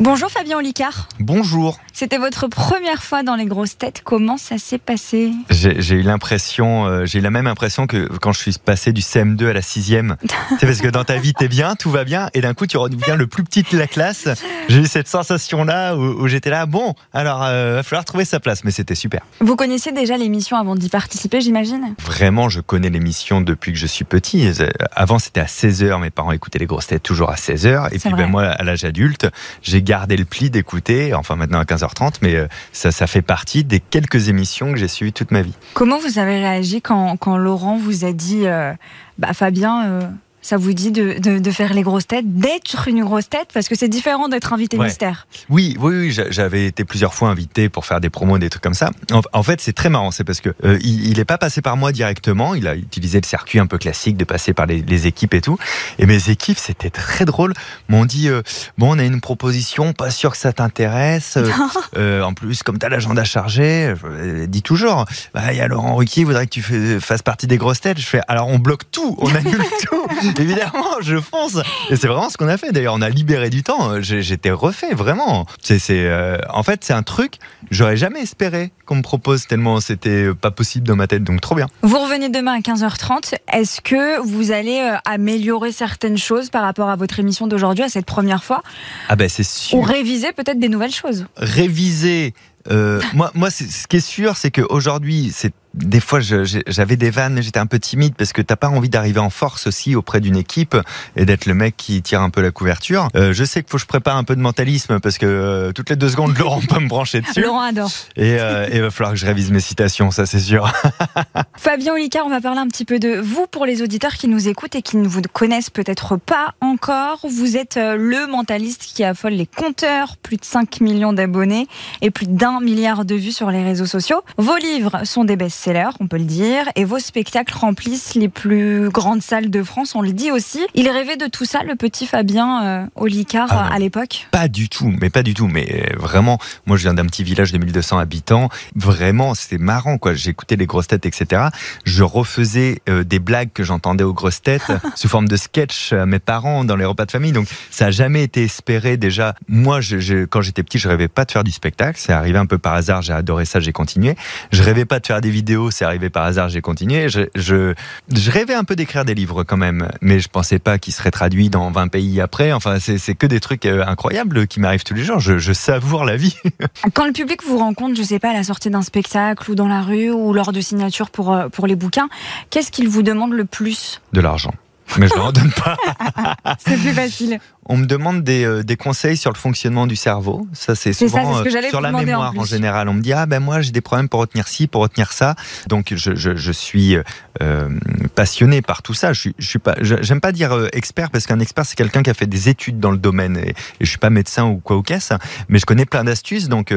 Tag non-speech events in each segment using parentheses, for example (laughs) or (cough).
Bonjour Fabien Olicard. Bonjour. C'était votre première fois dans les grosses têtes. Comment ça s'est passé? J'ai eu l'impression, euh, j'ai eu la même impression que quand je suis passé du CM2 à la 6e. (laughs) C'est parce que dans ta vie, t'es bien, tout va bien, et d'un coup, tu redeviens le plus petit de la classe. J'ai eu cette sensation-là où, j'étais là, bon, alors, euh, va falloir trouver sa place, mais c'était super. Vous connaissiez déjà l'émission avant d'y participer, j'imagine? Vraiment, je connais l'émission depuis que je suis petit. Avant, c'était à 16h, mes parents écoutaient les grosses têtes toujours à 16h, et puis ben, moi, à l'âge adulte, j'ai gardé le pli d'écouter, enfin maintenant à 15h30, mais euh, ça, ça fait partie des quelques émissions que j'ai suivies toute ma vie. Comment vous avez réagi quand, quand Laurent vous a dit, euh, bah, Fabien, euh, ça vous dit de, de, faire les grosses têtes, d'être une grosse tête Parce que c'est différent d'être invité mystère. Oui, oui, oui j'avais été plusieurs fois invité pour faire des promos, des trucs comme ça. En, fait, c'est très marrant, c'est parce que euh, il n'est pas passé par moi directement, il a utilisé le circuit un peu classique de passer par les, équipes et tout. Et mes équipes, c'était très drôle, m'ont dit, euh, bon, on a une proposition, pas sûr que ça t'intéresse. Euh, (laughs) en plus, comme tu as l'agenda chargé, dis toujours, bah, il y a Laurent Ruquier, il voudrait que tu fasses partie des grosses têtes. Je fais, alors on bloque tout, on annule (laughs) tout. (laughs) évidemment, je fonce. Et c'est vraiment ce qu'on a fait. D'ailleurs, on a libéré du temps. J'étais refait, vraiment. C'est, euh, en fait, c'est un truc, j'aurais jamais espéré qu'on me propose tellement c'était pas possible dans ma tête. Donc, trop bien. Vous revenez demain à 15h30. Est-ce que vous allez euh, améliorer certaines choses par rapport à votre émission d'aujourd'hui, à cette première fois? Ah, ben, c'est sûr. Ou réviser peut-être des nouvelles choses? Réviser. Euh, moi, moi ce qui est sûr, c'est qu'aujourd'hui, c'est des fois, j'avais des vannes, j'étais un peu timide parce que t'as pas envie d'arriver en force aussi auprès d'une équipe et d'être le mec qui tire un peu la couverture. Euh, je sais qu'il faut que je prépare un peu de mentalisme parce que euh, toutes les deux secondes, (laughs) Laurent peut me brancher dessus. Laurent adore. Et euh, il va falloir que je révise mes citations, ça c'est sûr. (laughs) Fabien Olicard, on va parler un petit peu de vous pour les auditeurs qui nous écoutent et qui ne vous connaissent peut-être pas encore. Vous êtes le mentaliste qui affole les compteurs, plus de 5 millions d'abonnés et plus d'un milliard de vues sur les réseaux sociaux. Vos livres sont des best on peut le dire, et vos spectacles remplissent les plus grandes salles de France, on le dit aussi. Il rêvait de tout ça, le petit Fabien euh, Olicard, ah à l'époque? Pas du tout, mais pas du tout. Mais euh, vraiment, moi je viens d'un petit village de 1200 habitants. Vraiment, c'était marrant, quoi. J'écoutais les grosses têtes, etc. Je refaisais euh, des blagues que j'entendais aux grosses têtes (laughs) sous forme de sketch à mes parents dans les repas de famille. Donc ça a jamais été espéré déjà. Moi, je, quand j'étais petit, je rêvais pas de faire du spectacle. C'est arrivé un peu par hasard. J'ai adoré ça, j'ai continué. Je rêvais pas de faire des vidéos c'est arrivé par hasard, j'ai continué. Je, je, rêvais un peu d'écrire des livres quand même, mais je pensais pas qu'ils seraient traduits dans 20 pays après. Enfin, c'est que des trucs euh, incroyables qui m'arrivent tous les jours. Je, je, savoure la vie. (laughs) Quand le public vous rencontre, je sais pas, à la sortie d'un spectacle ou dans la rue ou lors de signatures pour, euh, pour les bouquins, qu'est-ce qu'il vous demande le plus? De l'argent. Mais je ne leur donne pas. (laughs) c'est plus facile. On me demande des, euh, des, conseils sur le fonctionnement du cerveau. Ça, c'est souvent euh, sur la mémoire en, général. On me dit ah ben moi j'ai des problèmes pour retenir ci, pour retenir ça. Donc je, je, je suis euh, passionné par tout ça. Je, je suis pas, j'aime pas dire expert parce qu'un expert c'est quelqu'un qui a fait des études dans le domaine et, je suis pas médecin ou quoi ou qu'est-ce. Mais je connais plein d'astuces. Donc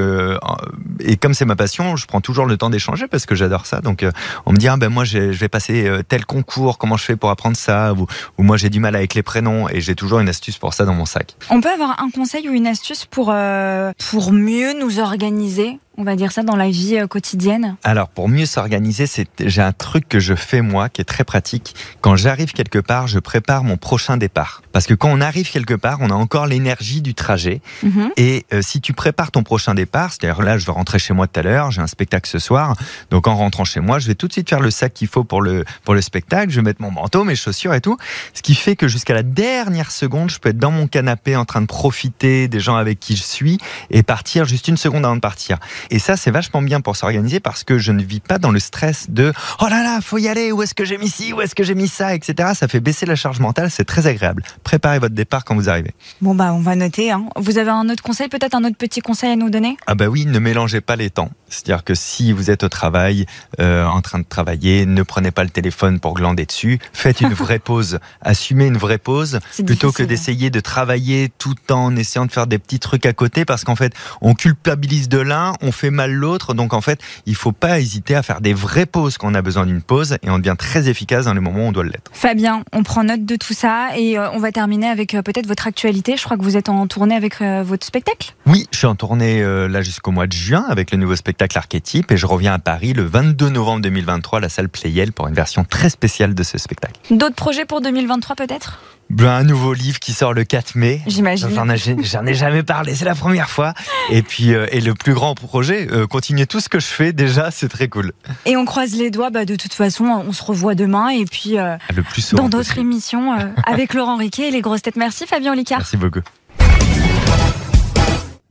et comme c'est ma passion, je prends toujours le temps d'échanger parce que j'adore ça. Donc on me dit ah ben moi je vais passer tel concours. Comment je fais pour apprendre ça ou, moi j'ai du mal avec les prénoms et j'ai toujours une astuce pour ça dans mon sac. On peut avoir un conseil ou une astuce pour, euh, pour mieux nous organiser? On va dire ça, dans la vie euh, quotidienne Alors, pour mieux s'organiser, c'est j'ai un truc que je fais moi qui est très pratique. Quand j'arrive quelque part, je prépare mon prochain départ. Parce que quand on arrive quelque part, on a encore l'énergie du trajet. Mhm. Et euh, si tu prépares ton prochain départ, c'est-à-dire là, je vais rentrer chez moi tout à l'heure, j'ai un spectacle ce soir, donc en rentrant chez moi, je vais tout de suite faire le sac qu'il faut pour le pour le spectacle. Je vais mettre mon manteau, mes chaussures et tout, ce qui fait que jusqu'à la dernière seconde, je peux être dans mon canapé en train de profiter des gens avec qui je suis et partir juste une seconde avant de partir. Et ça, c'est vachement bien pour s'organiser parce que je ne vis pas dans le stress de oh là là, faut y aller, où est-ce que j'ai mis ci, où est-ce que j'ai mis ça, etc. Ça fait baisser la charge mentale, c'est très agréable. Préparez votre départ quand vous arrivez. Bon, bah, on va noter. Hein. Vous avez un autre conseil, peut-être un autre petit conseil à nous donner? Ah, bah oui, ne mélangez pas les temps. C'est-à-dire que si vous êtes au travail, euh, en train de travailler, ne prenez pas le téléphone pour glander dessus. Faites une vraie (laughs) pause. Assumez une vraie pause plutôt que d'essayer de travailler tout en essayant de faire des petits trucs à côté parce qu'en fait, on culpabilise de l'un, on fait mal l'autre. Donc en fait, il faut pas hésiter à faire des vraies pauses quand on a besoin d'une pause et on devient très efficace dans les moments où on doit l'être. Fabien, on prend note de tout ça et euh, on va terminer avec euh, peut-être votre actualité. Je crois que vous êtes en tournée avec votre spectacle. Oui, je suis en tournée là jusqu'au mois de juin avec le nouveau spectacle spectacle archétype et je reviens à Paris le 22 novembre 2023 à la salle Playel pour une version très spéciale de ce spectacle. D'autres projets pour 2023 peut-être? Ben, un nouveau livre qui sort le 4 mai. J'imagine. J'en ai, jamais parlé, c'est la première fois. Et puis, euh, et le plus grand projet, euh, continuer tout ce que je fais déjà, c'est très cool. Et on croise les doigts, bah, de toute façon, on se revoit demain et puis euh, le plus dans d'autres émissions avec Laurent Riquet et les grosses têtes. Merci Fabien Olicard. Merci beaucoup.